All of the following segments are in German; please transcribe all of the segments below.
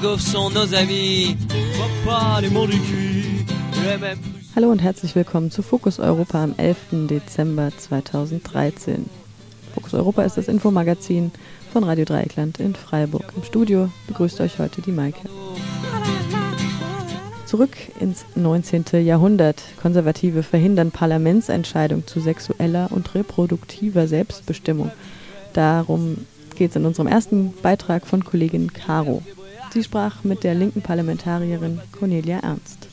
Gaufres sont nos amis. Papa, les du cul. Hallo und herzlich willkommen zu Fokus Europa am 11. Dezember 2013. Fokus Europa ist das Infomagazin von Radio Dreieckland in Freiburg. Im Studio begrüßt euch heute die Maike. Zurück ins 19. Jahrhundert. Konservative verhindern Parlamentsentscheidung zu sexueller und reproduktiver Selbstbestimmung. Darum geht es in unserem ersten Beitrag von Kollegin Caro. Sie sprach mit der linken Parlamentarierin Cornelia Ernst.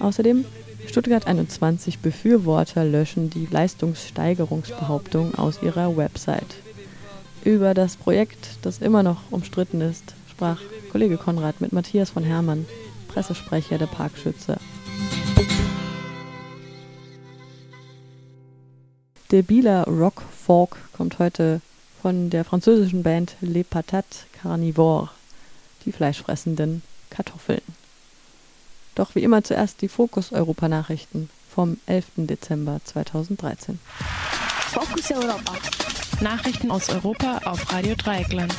Außerdem Stuttgart 21 Befürworter löschen die Leistungssteigerungsbehauptung aus ihrer Website. Über das Projekt, das immer noch umstritten ist, sprach Kollege Konrad mit Matthias von Hermann, Pressesprecher der Parkschützer. Der Bieler Rock Folk kommt heute von der französischen Band Les Patates Carnivores die fleischfressenden Kartoffeln. Doch wie immer zuerst die Fokus Europa Nachrichten vom 11. Dezember 2013. Focus Europa. Nachrichten aus Europa auf Radio Dreieckland.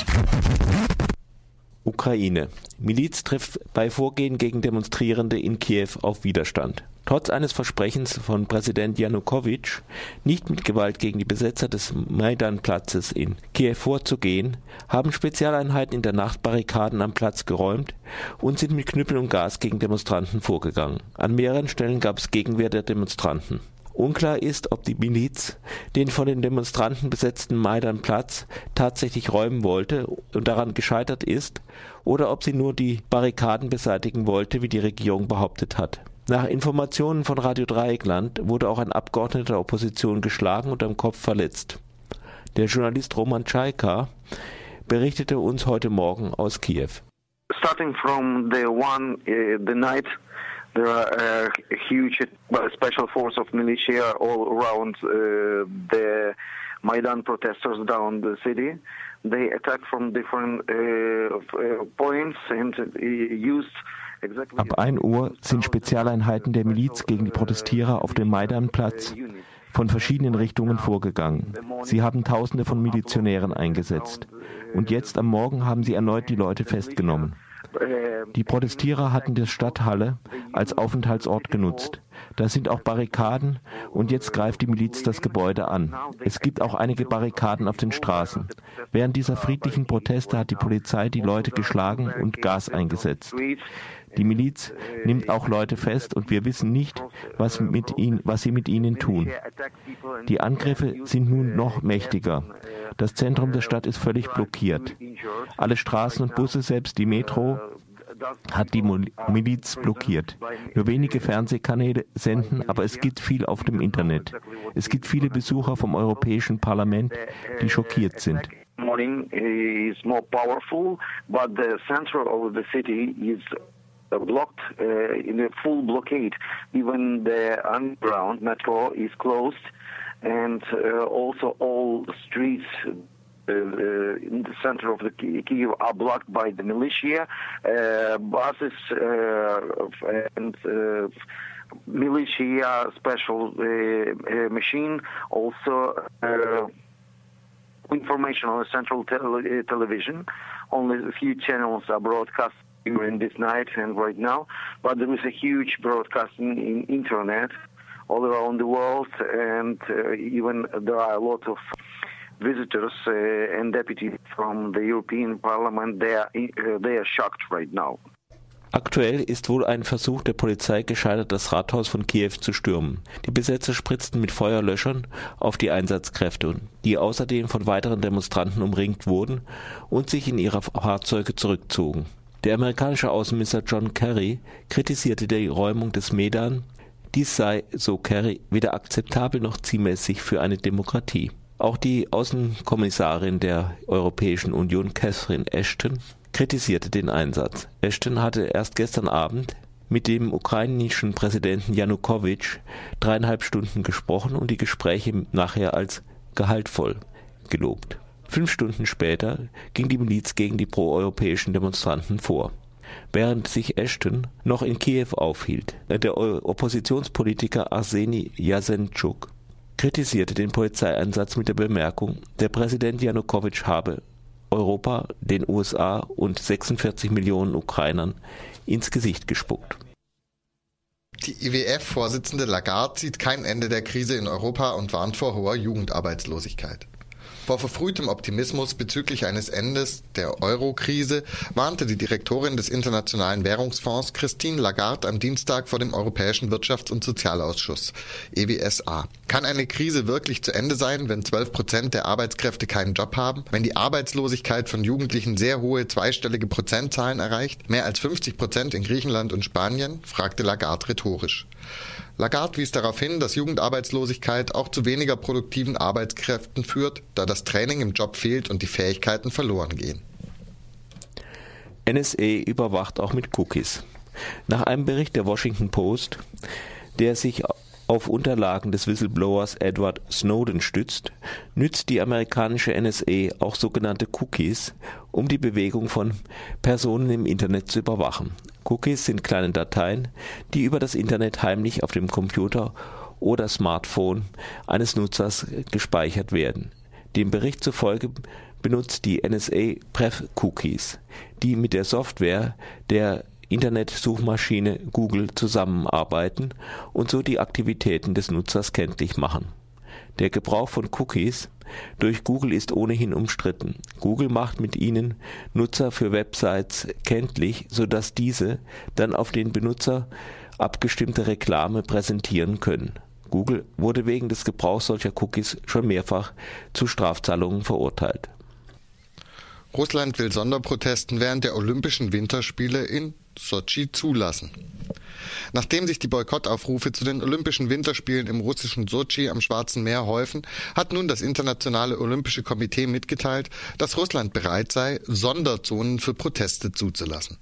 Ukraine. Miliz trifft bei Vorgehen gegen Demonstrierende in Kiew auf Widerstand. Trotz eines Versprechens von Präsident Janukowitsch, nicht mit Gewalt gegen die Besetzer des Maidan-Platzes in Kiew vorzugehen, haben Spezialeinheiten in der Nacht Barrikaden am Platz geräumt und sind mit Knüppeln und Gas gegen Demonstranten vorgegangen. An mehreren Stellen gab es Gegenwehr der Demonstranten. Unklar ist, ob die Miliz den von den Demonstranten besetzten Maidan-Platz tatsächlich räumen wollte und daran gescheitert ist, oder ob sie nur die Barrikaden beseitigen wollte, wie die Regierung behauptet hat. Nach Informationen von Radio Dreieckland wurde auch ein Abgeordneter der Opposition geschlagen und am Kopf verletzt. Der Journalist Roman Tschaika berichtete uns heute Morgen aus Kiew. Starting from the one, uh, the night There are a huge special force of militia all around uh, the Maidan protesters down the city. They attack from different uh, points and used Ab 1 Uhr sind Spezialeinheiten der Miliz gegen die Protestierer auf dem Maidanplatz von verschiedenen Richtungen vorgegangen. Sie haben Tausende von Milizionären eingesetzt. Und jetzt am Morgen haben sie erneut die Leute festgenommen. Die Protestierer hatten die Stadthalle als Aufenthaltsort genutzt. Da sind auch Barrikaden und jetzt greift die Miliz das Gebäude an. Es gibt auch einige Barrikaden auf den Straßen. Während dieser friedlichen Proteste hat die Polizei die Leute geschlagen und Gas eingesetzt. Die Miliz nimmt auch Leute fest und wir wissen nicht, was, mit ihnen, was sie mit ihnen tun. Die Angriffe sind nun noch mächtiger. Das Zentrum der Stadt ist völlig blockiert. Alle Straßen und Busse, selbst die Metro, hat die Miliz blockiert. Nur wenige Fernsehkanäle senden, aber es gibt viel auf dem Internet. Es gibt viele Besucher vom Europäischen Parlament, die schockiert sind. Morning is more powerful, but the center of the city is Uh, blocked uh, in a full blockade. Even the underground metro is closed, and uh, also all streets uh, uh, in the center of the Kiev are blocked by the militia, uh, buses and militia special machine also information on the central te- television. Only a few channels are broadcast during this night and right now, but there is a huge broadcasting in internet all around the world, and uh, even there are a lot of visitors uh, and deputies from the European Parliament. They are uh, they are shocked right now. Aktuell ist wohl ein Versuch der Polizei gescheitert, das Rathaus von Kiew zu stürmen. Die Besetzer spritzten mit Feuerlöschern auf die Einsatzkräfte, die außerdem von weiteren Demonstranten umringt wurden und sich in ihre Fahrzeuge zurückzogen. Der amerikanische Außenminister John Kerry kritisierte die Räumung des Medan. Dies sei, so Kerry, weder akzeptabel noch zielmäßig für eine Demokratie. Auch die Außenkommissarin der Europäischen Union, Catherine Ashton, kritisierte den Einsatz. Ashton hatte erst gestern Abend mit dem ukrainischen Präsidenten Janukowitsch dreieinhalb Stunden gesprochen und die Gespräche nachher als gehaltvoll gelobt. Fünf Stunden später ging die Miliz gegen die proeuropäischen Demonstranten vor. Während sich Ashton noch in Kiew aufhielt, der Oppositionspolitiker Arseni Jasenczuk kritisierte den Polizeieinsatz mit der Bemerkung, der Präsident Janukowitsch habe Europa, den USA und 46 Millionen Ukrainern ins Gesicht gespuckt. Die IWF-Vorsitzende Lagarde sieht kein Ende der Krise in Europa und warnt vor hoher Jugendarbeitslosigkeit. Vor verfrühtem Optimismus bezüglich eines Endes der Euro-Krise warnte die Direktorin des Internationalen Währungsfonds Christine Lagarde am Dienstag vor dem Europäischen Wirtschafts- und Sozialausschuss EWSA. Kann eine Krise wirklich zu Ende sein, wenn 12 Prozent der Arbeitskräfte keinen Job haben? Wenn die Arbeitslosigkeit von Jugendlichen sehr hohe zweistellige Prozentzahlen erreicht? Mehr als 50 Prozent in Griechenland und Spanien? fragte Lagarde rhetorisch. Lagarde wies darauf hin, dass Jugendarbeitslosigkeit auch zu weniger produktiven Arbeitskräften führt, da das Training im Job fehlt und die Fähigkeiten verloren gehen. NSA überwacht auch mit Cookies. Nach einem Bericht der Washington Post, der sich auf Unterlagen des Whistleblowers Edward Snowden stützt, nützt die amerikanische NSA auch sogenannte Cookies, um die Bewegung von Personen im Internet zu überwachen. Cookies sind kleine Dateien, die über das Internet heimlich auf dem Computer oder Smartphone eines Nutzers gespeichert werden. Dem Bericht zufolge benutzt die NSA Pref-Cookies, die mit der Software der Internetsuchmaschine Google zusammenarbeiten und so die Aktivitäten des Nutzers kenntlich machen. Der Gebrauch von Cookies durch Google ist ohnehin umstritten. Google macht mit ihnen Nutzer für Websites kenntlich, sodass diese dann auf den Benutzer abgestimmte Reklame präsentieren können. Google wurde wegen des Gebrauchs solcher Cookies schon mehrfach zu Strafzahlungen verurteilt. Russland will Sonderprotesten während der Olympischen Winterspiele in Sochi zulassen. Nachdem sich die Boykottaufrufe zu den Olympischen Winterspielen im russischen Sochi am Schwarzen Meer häufen, hat nun das Internationale Olympische Komitee mitgeteilt, dass Russland bereit sei, Sonderzonen für Proteste zuzulassen.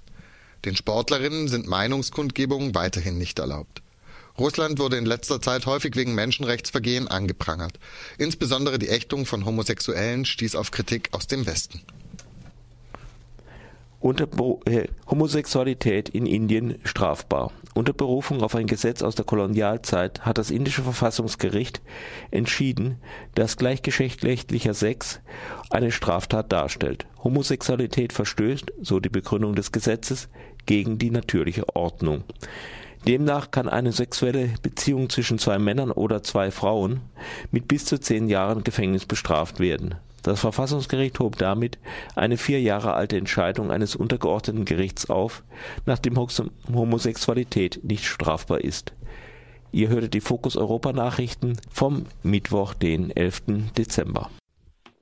Den Sportlerinnen sind Meinungskundgebungen weiterhin nicht erlaubt. Russland wurde in letzter Zeit häufig wegen Menschenrechtsvergehen angeprangert. Insbesondere die Ächtung von Homosexuellen stieß auf Kritik aus dem Westen unter äh, Homosexualität in Indien strafbar. Unter Berufung auf ein Gesetz aus der Kolonialzeit hat das indische Verfassungsgericht entschieden, dass gleichgeschlechtlicher Sex eine Straftat darstellt. Homosexualität verstößt, so die Begründung des Gesetzes, gegen die natürliche Ordnung. Demnach kann eine sexuelle Beziehung zwischen zwei Männern oder zwei Frauen mit bis zu zehn Jahren Gefängnis bestraft werden. Das Verfassungsgericht hob damit eine vier Jahre alte Entscheidung eines untergeordneten Gerichts auf, nachdem Homosexualität nicht strafbar ist. Ihr hörtet die Fokus Europa Nachrichten vom Mittwoch, den 11. Dezember.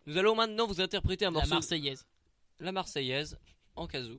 Nous allons maintenant vous interpréter un morceau. La Marseillaise. La Marseillaise, en kazoo.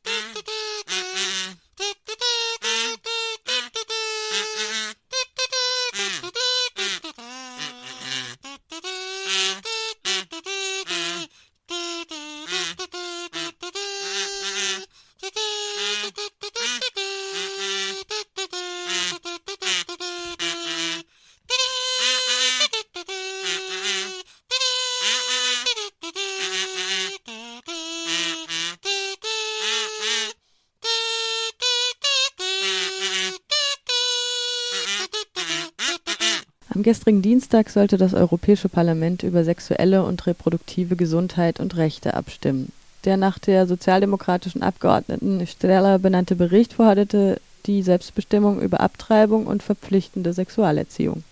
Am gestrigen Dienstag sollte das Europäische Parlament über sexuelle und reproduktive Gesundheit und Rechte abstimmen. Der nach der sozialdemokratischen Abgeordneten Streller benannte Bericht forderte die Selbstbestimmung über Abtreibung und verpflichtende Sexualerziehung.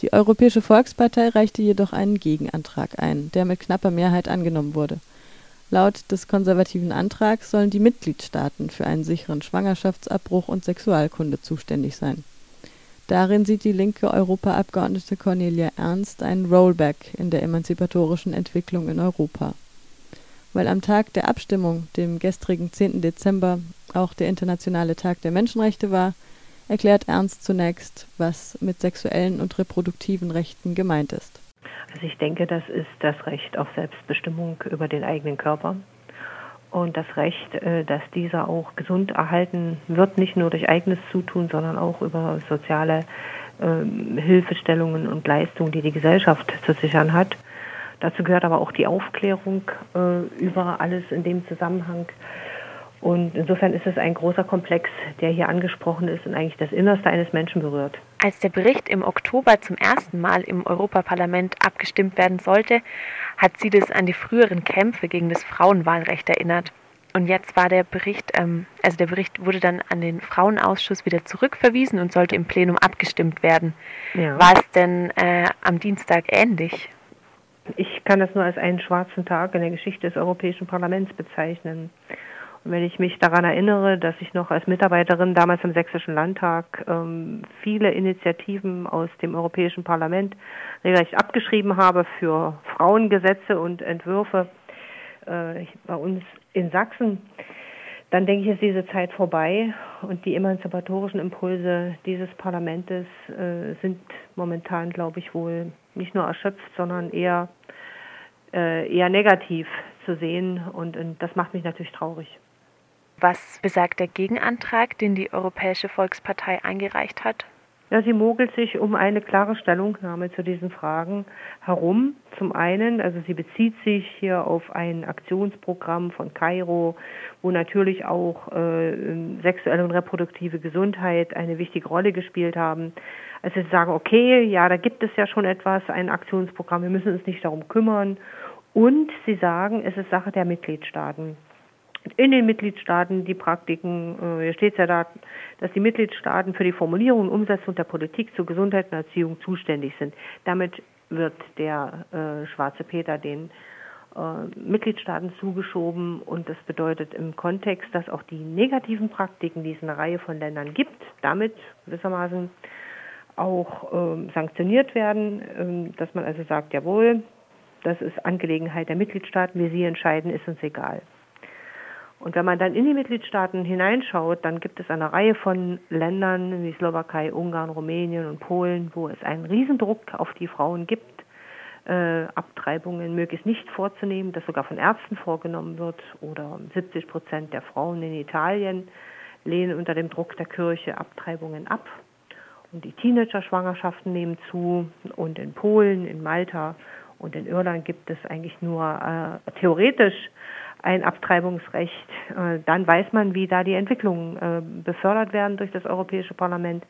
Die Europäische Volkspartei reichte jedoch einen Gegenantrag ein, der mit knapper Mehrheit angenommen wurde. Laut des konservativen Antrags sollen die Mitgliedstaaten für einen sicheren Schwangerschaftsabbruch und Sexualkunde zuständig sein. Darin sieht die linke Europaabgeordnete Cornelia Ernst einen Rollback in der emanzipatorischen Entwicklung in Europa. Weil am Tag der Abstimmung, dem gestrigen 10. Dezember, auch der Internationale Tag der Menschenrechte war, erklärt Ernst zunächst, was mit sexuellen und reproduktiven Rechten gemeint ist. Also ich denke, das ist das Recht auf Selbstbestimmung über den eigenen Körper und das Recht, äh, dass dieser auch gesund erhalten wird, nicht nur durch eigenes Zutun, sondern auch über soziale ähm, Hilfestellungen und Leistungen, die die Gesellschaft zu sichern hat. Dazu gehört aber auch die Aufklärung äh, über alles in dem Zusammenhang. Und insofern ist es ein großer Komplex, der hier angesprochen ist und eigentlich das Innerste eines Menschen berührt. Als der Bericht im Oktober zum ersten Mal im Europaparlament abgestimmt werden sollte, hat sie das an die früheren Kämpfe gegen das Frauenwahlrecht erinnert. Und jetzt war der Bericht, ähm, also der Bericht wurde dann an den Frauenausschuss wieder zurückverwiesen und sollte im Plenum abgestimmt werden. Ja. War es denn äh, am Dienstag ähnlich? Ich kann das nur als einen schwarzen Tag in der Geschichte des Europäischen Parlaments bezeichnen. Wenn ich mich daran erinnere, dass ich noch als Mitarbeiterin damals im Sächsischen Landtag ähm, viele Initiativen aus dem Europäischen Parlament regelrecht abgeschrieben habe für Frauengesetze und Entwürfe äh, bei uns in Sachsen, dann denke ich, ist diese Zeit vorbei und die emanzipatorischen Impulse dieses Parlamentes äh, sind momentan, glaube ich, wohl nicht nur erschöpft, sondern eher, äh, eher negativ zu sehen und, und das macht mich natürlich traurig. Was besagt der Gegenantrag, den die Europäische Volkspartei eingereicht hat? Ja, sie mogelt sich um eine klare Stellungnahme zu diesen Fragen herum. Zum einen, also sie bezieht sich hier auf ein Aktionsprogramm von Kairo, wo natürlich auch äh, sexuelle und reproduktive Gesundheit eine wichtige Rolle gespielt haben. Also sie sagen, okay, ja, da gibt es ja schon etwas, ein Aktionsprogramm, wir müssen uns nicht darum kümmern. Und sie sagen, es ist Sache der Mitgliedstaaten in den Mitgliedstaaten die Praktiken, äh, hier steht es ja da, dass die Mitgliedstaaten für die Formulierung und Umsetzung der Politik zur Gesundheit und Erziehung zuständig sind. Damit wird der äh, schwarze Peter den äh, Mitgliedstaaten zugeschoben und das bedeutet im Kontext, dass auch die negativen Praktiken, die es in einer Reihe von Ländern gibt, damit gewissermaßen auch ähm, sanktioniert werden, ähm, dass man also sagt, jawohl, das ist Angelegenheit der Mitgliedstaaten, wie sie entscheiden, ist uns egal. Und wenn man dann in die Mitgliedstaaten hineinschaut, dann gibt es eine Reihe von Ländern wie Slowakei, Ungarn, Rumänien und Polen, wo es einen Riesendruck auf die Frauen gibt, äh, Abtreibungen möglichst nicht vorzunehmen, das sogar von Ärzten vorgenommen wird. Oder 70 Prozent der Frauen in Italien lehnen unter dem Druck der Kirche Abtreibungen ab. Und die Teenager-Schwangerschaften nehmen zu. Und in Polen, in Malta und in Irland gibt es eigentlich nur äh, theoretisch ein Abtreibungsrecht. Äh, dann weiß man, wie da die Entwicklungen äh, befördert werden durch das Europäische Parlament.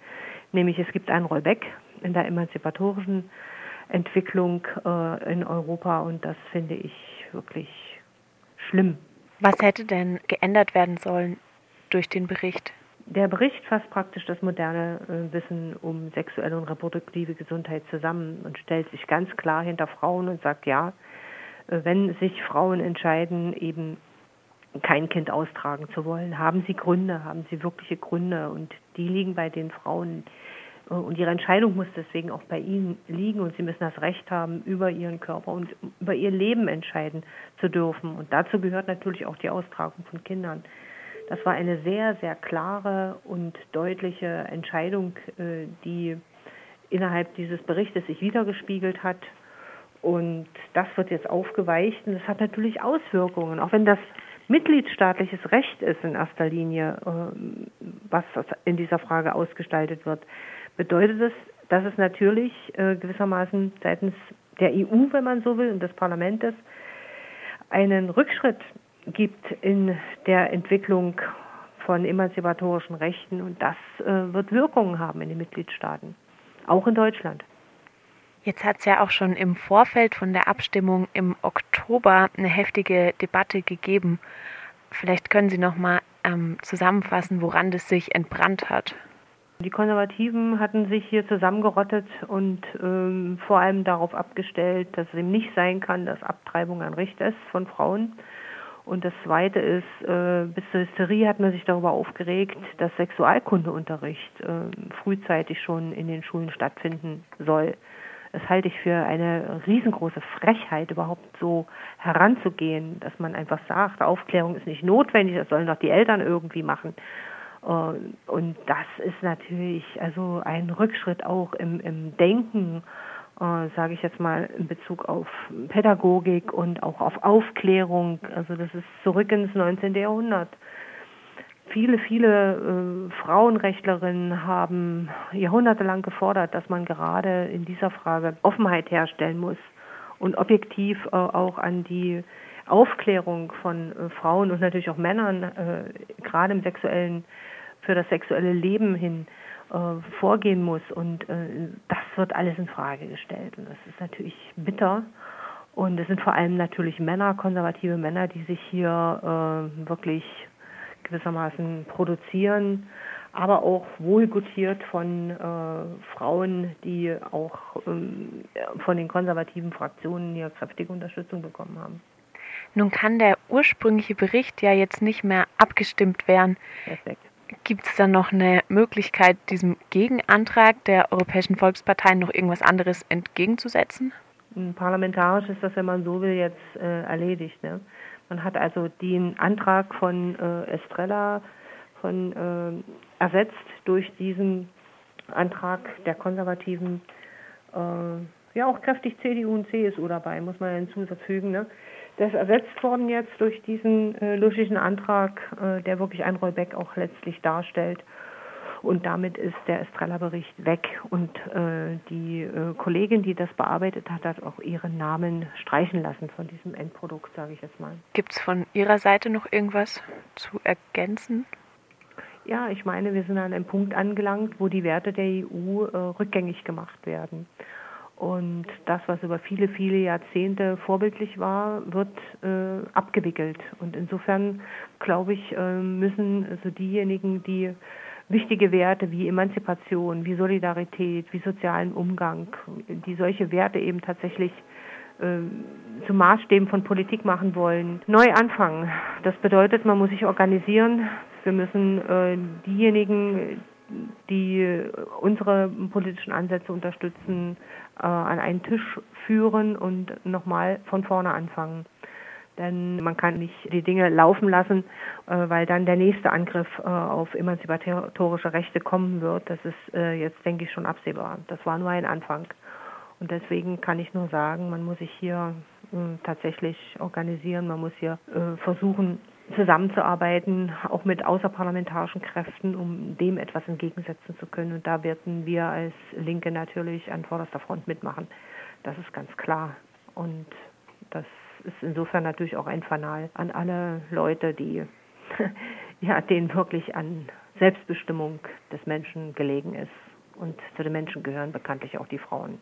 Nämlich es gibt einen Rollback in der emanzipatorischen Entwicklung äh, in Europa und das finde ich wirklich schlimm. Was hätte denn geändert werden sollen durch den Bericht? Der Bericht fasst praktisch das moderne Wissen um sexuelle und reproduktive Gesundheit zusammen und stellt sich ganz klar hinter Frauen und sagt, ja, wenn sich Frauen entscheiden, eben kein Kind austragen zu wollen, haben sie Gründe, haben sie wirkliche Gründe und die liegen bei den Frauen und ihre Entscheidung muss deswegen auch bei ihnen liegen und sie müssen das Recht haben, über ihren Körper und über ihr Leben entscheiden zu dürfen. Und dazu gehört natürlich auch die Austragung von Kindern. Das war eine sehr, sehr klare und deutliche Entscheidung, äh, die innerhalb dieses Berichtes sich wiedergespiegelt hat. Und das wird jetzt aufgeweicht und das hat natürlich Auswirkungen, auch wenn das mitgliedstaatliches Recht ist in erster Linie, ähm, was in dieser Frage ausgestaltet wird, bedeutet es, dass es natürlich äh, gewissermaßen seitens der EU, wenn man so will, und des Parlaments einen Rückschritt gibt in der Entwicklung von emanzipatorischen Rechten und das äh, wird Wirkungen haben in den Mitgliedstaaten, auch in Deutschland. Jetzt hat es ja auch schon im Vorfeld von der Abstimmung im Oktober eine heftige Debatte gegeben. Vielleicht können Sie noch mal ähm, zusammenfassen, woran das sich entbrannt hat. Die Konservativen hatten sich hier zusammengerottet und ähm, vor allem darauf abgestellt, dass es eben nicht sein kann, dass Abtreibung ein Recht ist von Frauen. Und das Zweite ist, äh, bis zur Hysterie hat man sich darüber aufgeregt, dass Sexualkundeunterricht äh, frühzeitig schon in den Schulen stattfinden soll. Das halte ich für eine riesengroße Frechheit, überhaupt so heranzugehen, dass man einfach sagt, Aufklärung ist nicht notwendig, das sollen doch die Eltern irgendwie machen. Äh, und das ist natürlich also ein Rückschritt auch im, im Denken, äh, sage ich jetzt mal, in Bezug auf Pädagogik und auch auf Aufklärung. Also das ist zurück ins 19. Jahrhundert. Viele, viele äh, Frauenrechtlerinnen haben jahrhundertelang gefordert, dass man gerade in dieser Frage Offenheit herstellen muss und objektiv äh, auch an die Aufklärung von äh, Frauen und natürlich auch Männern, äh, gerade im sexuellen, für das sexuelle Leben hin äh, vorgehen muss. Und äh, das wird alles in Frage gestellt. Und das ist natürlich bitter. Und es sind vor allem natürlich Männer, konservative Männer, die sich hier wirklich gewissermaßen produzieren, aber auch wohlgutiert von äh, Frauen, die auch ähm, von den konservativen Fraktionen hier kräftige Unterstützung bekommen haben. Nun kann der ursprüngliche Bericht ja jetzt nicht mehr abgestimmt werden. Perfekt. Gibt es dann noch eine Möglichkeit, diesem Gegenantrag der Europäischen Volksparteien noch irgendwas anderes entgegenzusetzen? Parlamentarisch ist das, wenn man so will, jetzt äh, erledigt. Ne? Man hat also den Antrag von äh, Estrella von, äh, ersetzt durch diesen Antrag der Konservativen, äh, ja auch kräftig CDU und CSU dabei, muss man hinzufügen. Ne? Das ist ersetzt worden jetzt durch diesen äh, luschigen Antrag, äh, der wirklich ein Rollback auch letztlich darstellt. Und damit ist der Estrella-Bericht weg. Und äh, die äh, Kollegin, die das bearbeitet hat, hat auch ihren Namen streichen lassen von diesem Endprodukt, sage ich jetzt mal. Gibt es von Ihrer Seite noch irgendwas zu ergänzen? Ja, ich meine, wir sind an einem Punkt angelangt, wo die Werte der EU äh, rückgängig gemacht werden. Und das, was über viele, viele Jahrzehnte vorbildlich war, wird äh, abgewickelt. Und insofern, glaube ich, äh, müssen also diejenigen, die wichtige Werte wie Emanzipation, wie Solidarität, wie sozialen Umgang, die solche Werte eben tatsächlich äh, zu Maßstäben von Politik machen wollen, neu anfangen. Das bedeutet, man muss sich organisieren. Wir müssen äh, diejenigen, die unsere politischen Ansätze unterstützen, äh, an einen Tisch führen und nochmal von vorne anfangen. Denn man kann nicht die Dinge laufen lassen, äh, weil dann der nächste Angriff äh, auf emanzipatorische Rechte kommen wird. Das ist äh, jetzt, denke ich, schon absehbar. Das war nur ein Anfang. Und deswegen kann ich nur sagen, man muss sich hier äh, tatsächlich organisieren, man muss hier versuchen, zusammenzuarbeiten, auch mit außerparlamentarischen Kräften, um dem etwas entgegensetzen zu können. Und da werden wir als Linke natürlich an vorderster Front mitmachen. Das ist ganz klar. Und das ist insofern natürlich auch ein Fanal an alle Leute, die ja, denen wirklich an Selbstbestimmung des Menschen gelegen ist. Und zu den Menschen gehören bekanntlich auch die Frauen.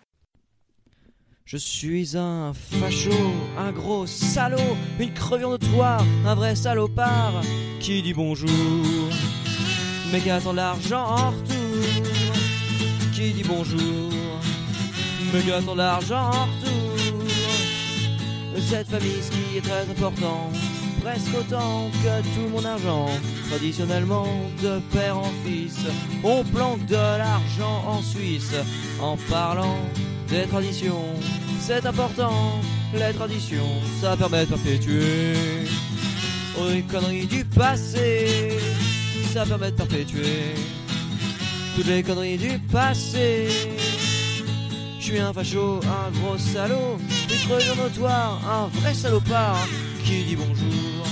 Je suis un facho, un gros salaud, une crevion de toi, un vrai salopard qui dit bonjour, mais qui attend l'argent en retour. Qui dit bonjour, mais qui attend l'argent en retour. Cette famille, ce qui est très important, presque autant que tout mon argent. Traditionnellement, de père en fils, on planque de l'argent en Suisse en parlant des traditions. C'est important, les traditions, ça permet de perpétuer les conneries du passé. Ça permet de perpétuer toutes les conneries du passé. Je suis un facho, un gros salaud, creuse notoire, un vrai salopard qui dit bonjour.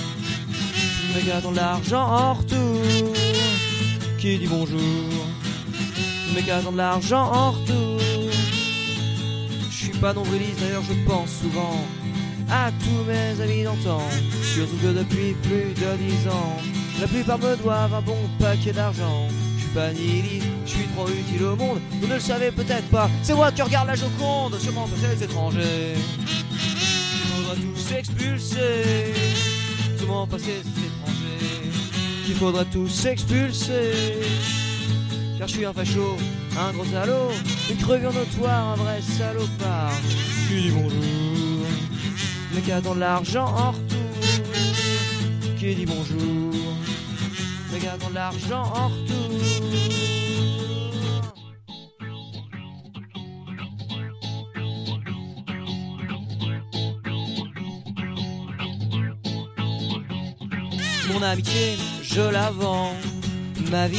Qui attend l'argent en retour. Qui dit bonjour. Qui attend l'argent en retour. Je suis pas nombriliste, d'ailleurs je pense souvent à tous mes amis d'antan. Surtout que depuis plus de dix ans, la plupart me doivent un bon paquet d'argent. Je suis trop utile au monde. Vous ne le savez peut-être pas, c'est moi qui regarde la Joconde, sûrement que ces étrangers. Il faudra tous expulser, sûrement passer ces étrangers? Qu'il faudra tous expulser. Car je suis un facho, un gros salaud, une crevure notoire, un vrai salopard. Qui dit bonjour, mais qui attend l'argent en retour. Qui dit bonjour, mais gardons l'argent en retour. Mon amitié, je la vends. Ma vie,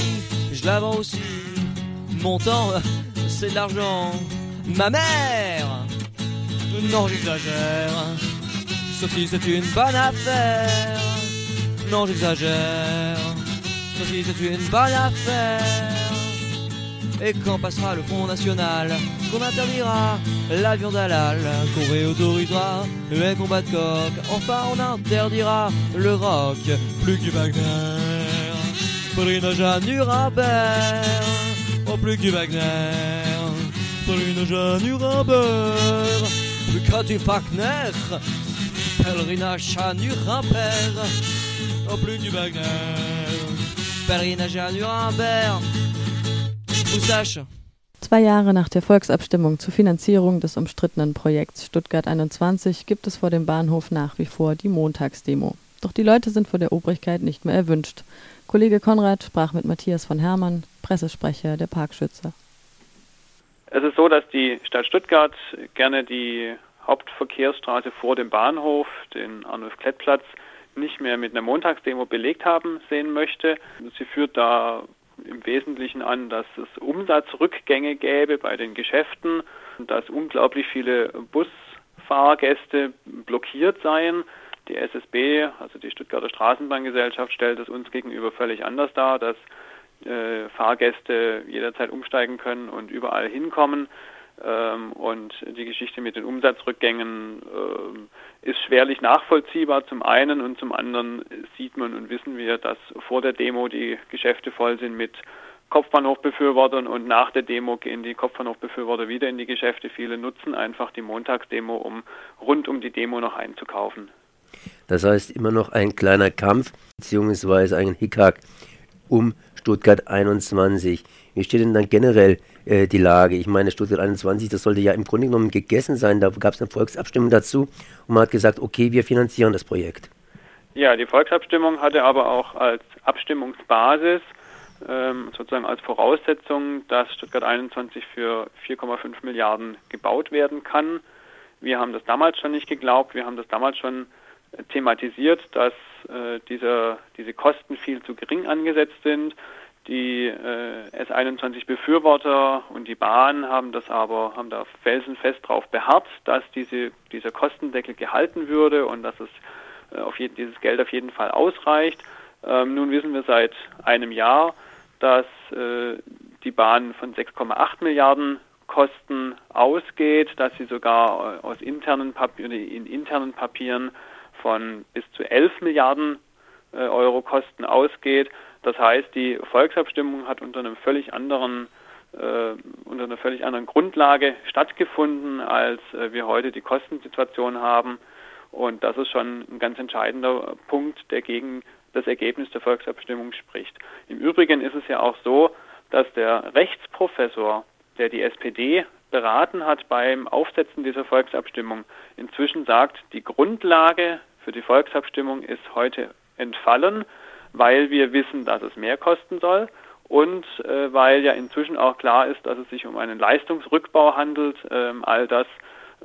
je la vends aussi. Mon temps, c'est de l'argent. Ma mère, non, j'exagère. Sophie, c'est une bonne affaire. Non, j'exagère. Si c'est une bonne affaire. Et quand passera le Front National, qu'on interdira l'avion d'Alal, qu'on réautorisera les combats de coq, enfin on interdira le rock, plus que Wagner, Jeanne Nuremberg, oh plus que Wagner, Jeanne Nuremberg, plus que du Wagner, pèlerinage à Nuremberg, oh plus que Wagner, pèlerinage à Nuremberg, Zwei Jahre nach der Volksabstimmung zur Finanzierung des umstrittenen Projekts Stuttgart 21 gibt es vor dem Bahnhof nach wie vor die Montagsdemo. Doch die Leute sind vor der Obrigkeit nicht mehr erwünscht. Kollege Konrad sprach mit Matthias von Hermann, Pressesprecher der Parkschützer. Es ist so, dass die Stadt Stuttgart gerne die Hauptverkehrsstraße vor dem Bahnhof, den Arnulf-Klett-Platz, nicht mehr mit einer Montagsdemo belegt haben sehen möchte. Sie führt da im Wesentlichen an, dass es Umsatzrückgänge gäbe bei den Geschäften, dass unglaublich viele Busfahrgäste blockiert seien. Die SSB, also die Stuttgarter Straßenbahngesellschaft, stellt es uns gegenüber völlig anders dar, dass äh, Fahrgäste jederzeit umsteigen können und überall hinkommen. Ähm, und die Geschichte mit den Umsatzrückgängen äh, ist schwerlich nachvollziehbar zum einen und zum anderen sieht man und wissen wir, dass vor der Demo die Geschäfte voll sind mit Kopfbahnhofbefürwortern und nach der Demo gehen die Kopfbahnhofbefürworter wieder in die Geschäfte. Viele nutzen einfach die Montagsdemo, um rund um die Demo noch einzukaufen. Das heißt immer noch ein kleiner Kampf beziehungsweise ein Hickhack um Stuttgart 21. Wie steht denn dann generell äh, die Lage? Ich meine, Stuttgart 21, das sollte ja im Grunde genommen gegessen sein. Da gab es eine Volksabstimmung dazu und man hat gesagt, okay, wir finanzieren das Projekt. Ja, die Volksabstimmung hatte aber auch als Abstimmungsbasis ähm, sozusagen als Voraussetzung, dass Stuttgart 21 für 4,5 Milliarden gebaut werden kann. Wir haben das damals schon nicht geglaubt. Wir haben das damals schon thematisiert, dass äh, diese, diese Kosten viel zu gering angesetzt sind. Die äh, S21-Befürworter und die Bahn haben das aber, haben da felsenfest darauf beharrt, dass diese, dieser Kostendeckel gehalten würde und dass es äh, auf jeden, dieses Geld auf jeden Fall ausreicht. Ähm, nun wissen wir seit einem Jahr, dass äh, die Bahn von 6,8 Milliarden Kosten ausgeht, dass sie sogar äh, aus internen Papieren, in internen Papieren von bis zu 11 Milliarden äh, Euro Kosten ausgeht. Das heißt, die Volksabstimmung hat unter einem völlig anderen äh, unter einer völlig anderen Grundlage stattgefunden, als äh, wir heute die Kostensituation haben. Und das ist schon ein ganz entscheidender Punkt, der gegen das Ergebnis der Volksabstimmung spricht. Im Übrigen ist es ja auch so, dass der Rechtsprofessor, der die SPD beraten hat beim Aufsetzen dieser Volksabstimmung, inzwischen sagt, die Grundlage für die Volksabstimmung ist heute entfallen, weil wir wissen, dass es mehr kosten soll und äh, weil ja inzwischen auch klar ist, dass es sich um einen Leistungsrückbau handelt. Ähm, all das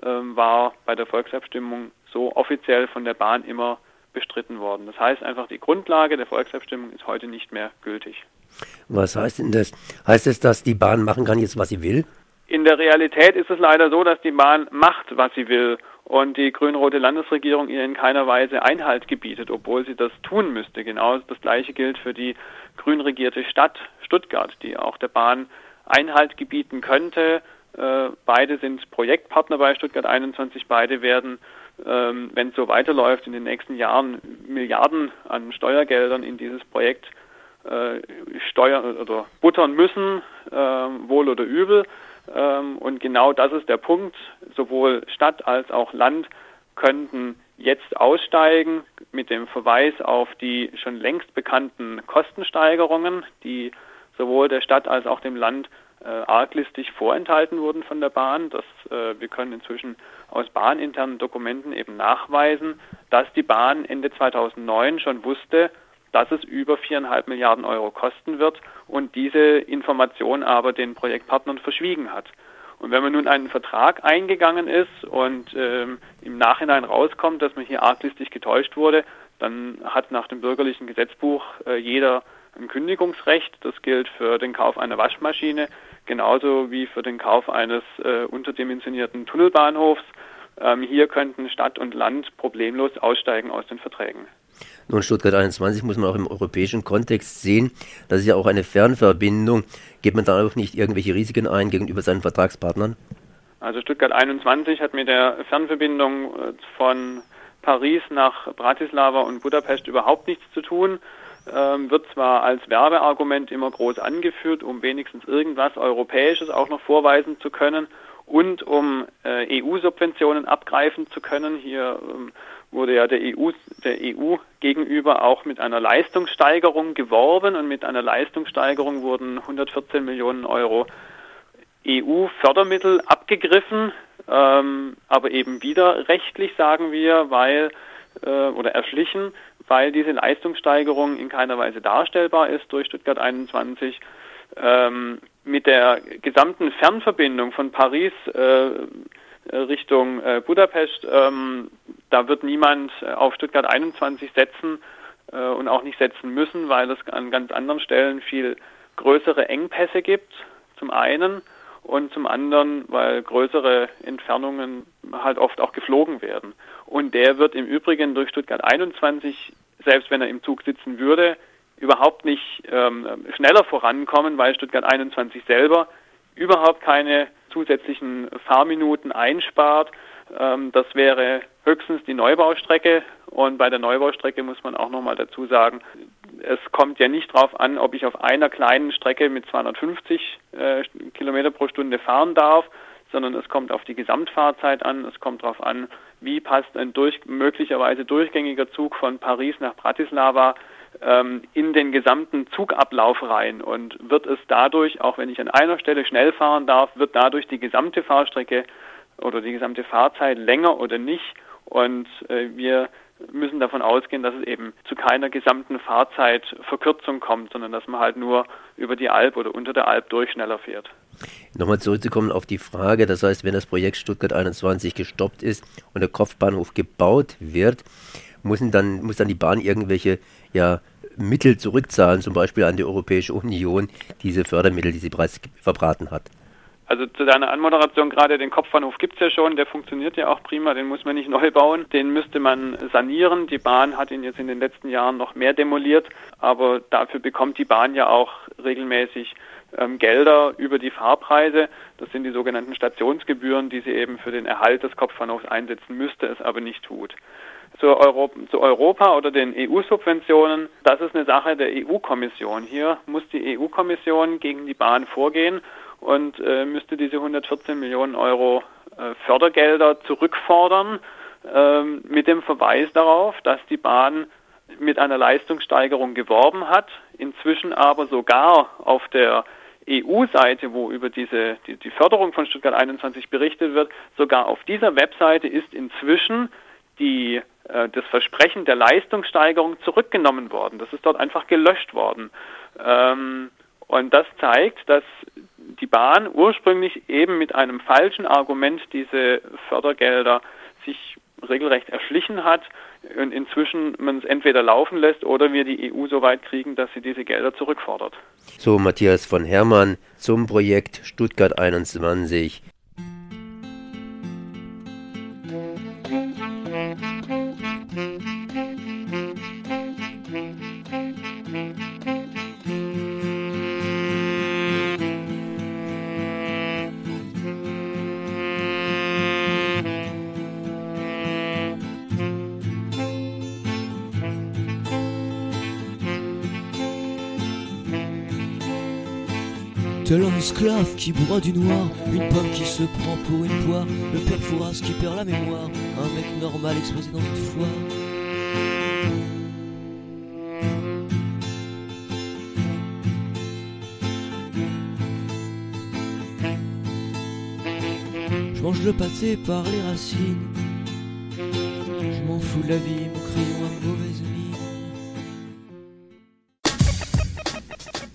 ähm, war bei der Volksabstimmung so offiziell von der Bahn immer bestritten worden. Das heißt einfach, die Grundlage der Volksabstimmung ist heute nicht mehr gültig. Was heißt denn das? Heißt es, dass die Bahn machen kann jetzt, was sie will? In der Realität ist es leider so, dass die Bahn macht, was sie will und die grün-rote Landesregierung ihr in keiner Weise Einhalt gebietet, obwohl sie das tun müsste. Genau das Gleiche gilt für die grün regierte Stadt Stuttgart, die auch der Bahn Einhalt gebieten könnte. Äh, beide sind Projektpartner bei Stuttgart 21. Beide werden, ähm, wenn es so weiterläuft, in den nächsten Jahren Milliarden an Steuergeldern in dieses Projekt äh, steuern oder buttern müssen, äh, wohl oder übel. Ähm, und genau das ist der Punkt. Sowohl Stadt als auch Land könnten jetzt aussteigen mit dem Verweis auf die schon längst bekannten Kostensteigerungen, die sowohl der Stadt als auch dem Land äh, arglistig vorenthalten wurden von der Bahn. Das, äh, wir können inzwischen aus bahninternen Dokumenten eben nachweisen, dass die Bahn Ende 2009 schon wusste, dass es über viereinhalb Milliarden Euro kosten wird und diese Information aber den Projektpartnern verschwiegen hat. Und wenn man nun einen Vertrag eingegangen ist und ähm, im Nachhinein rauskommt, dass man hier arglistig getäuscht wurde, dann hat nach dem bürgerlichen Gesetzbuch äh, jeder ein Kündigungsrecht. Das gilt für den Kauf einer Waschmaschine genauso wie für den Kauf eines äh, unterdimensionierten Tunnelbahnhofs. Ähm, hier könnten Stadt und Land problemlos aussteigen aus den Verträgen. Nun, Stuttgart 21 muss man auch im europäischen Kontext sehen. Das ist ja auch eine Fernverbindung. Geht man da auch nicht irgendwelche Risiken ein gegenüber seinen Vertragspartnern? Also Stuttgart 21 hat mit der Fernverbindung äh, von Paris nach Bratislava und Budapest überhaupt nichts zu tun. Ähm, wird zwar als Werbeargument immer groß angeführt, um wenigstens irgendwas Europäisches auch noch vorweisen zu können und um äh, EU-Subventionen abgreifen zu können. Hier ähm, wurde ja der EU, der EU gegenüber auch mit einer Leistungssteigerung geworben und mit einer Leistungssteigerung wurden 114 Millionen Euro EU-Fördermittel abgegriffen, ähm, aber eben wieder rechtlich, sagen wir, weil äh, oder erschlichen, weil diese Leistungssteigerung in keiner Weise darstellbar ist durch Stuttgart 21. Ähm, mit der gesamten Fernverbindung von Paris äh, Richtung äh, Budapest, ähm, da wird niemand auf Stuttgart 21 setzen äh, und auch nicht setzen müssen, weil es an ganz anderen Stellen viel größere Engpässe gibt, zum einen und zum anderen, weil größere Entfernungen halt oft auch geflogen werden. Und der wird im Übrigen durch Stuttgart 21, selbst wenn er im Zug sitzen würde, überhaupt nicht ähm, schneller vorankommen, weil Stuttgart 21 selber überhaupt keine zusätzlichen Fahrminuten einspart. Ähm, das wäre höchstens die Neubaustrecke. Und bei der Neubaustrecke muss man auch nochmal dazu sagen, es kommt ja nicht darauf an, ob ich auf einer kleinen Strecke mit 250 äh, Kilometer pro Stunde fahren darf, sondern es kommt auf die Gesamtfahrzeit an. Es kommt darauf an, wie passt ein durch, möglicherweise durchgängiger Zug von Paris nach Bratislava in den gesamten Zugablauf rein und wird es dadurch, auch wenn ich an einer Stelle schnell fahren darf, wird dadurch die gesamte Fahrstrecke oder die gesamte Fahrzeit länger oder nicht. Und äh, wir müssen davon ausgehen, dass es eben zu keiner gesamten Fahrzeitverkürzung kommt, sondern dass man halt nur über die Alp oder unter der Alp durch schneller fährt. Nochmal zurückzukommen auf die Frage, das heißt, wenn das Projekt Stuttgart 21 gestoppt ist und der Kopfbahnhof gebaut wird, müssen dann, muss dann die Bahn irgendwelche ja, Mittel zurückzahlen, zum Beispiel an die Europäische Union, diese Fördermittel, die sie bereits verbraten hat. Also zu deiner Anmoderation gerade, den Kopfbahnhof gibt es ja schon, der funktioniert ja auch prima, den muss man nicht neu bauen, den müsste man sanieren. Die Bahn hat ihn jetzt in den letzten Jahren noch mehr demoliert, aber dafür bekommt die Bahn ja auch regelmäßig ähm, Gelder über die Fahrpreise. Das sind die sogenannten Stationsgebühren, die sie eben für den Erhalt des Kopfbahnhofs einsetzen müsste, es aber nicht tut. Zu Europa, zu Europa oder den EU-Subventionen, das ist eine Sache der EU-Kommission. Hier muss die EU-Kommission gegen die Bahn vorgehen und äh, müsste diese 114 Millionen Euro äh, Fördergelder zurückfordern äh, mit dem Verweis darauf, dass die Bahn mit einer Leistungssteigerung geworben hat, inzwischen aber sogar auf der EU-Seite, wo über diese die, die Förderung von Stuttgart 21 berichtet wird, sogar auf dieser Webseite ist inzwischen die das Versprechen der Leistungssteigerung zurückgenommen worden. Das ist dort einfach gelöscht worden. Ähm, und das zeigt, dass die Bahn ursprünglich eben mit einem falschen Argument diese Fördergelder sich regelrecht erschlichen hat und inzwischen man es entweder laufen lässt oder wir die EU so weit kriegen, dass sie diese Gelder zurückfordert. So, Matthias von Hermann zum Projekt Stuttgart 21. Tel un esclave qui boit du noir, une pomme qui se prend pour une poire, le père Fouras qui perd la mémoire, un mec normal exposé dans une foire. Je mange le pâté par les racines, je m'en fous de la vie, mon crayon a mauvaise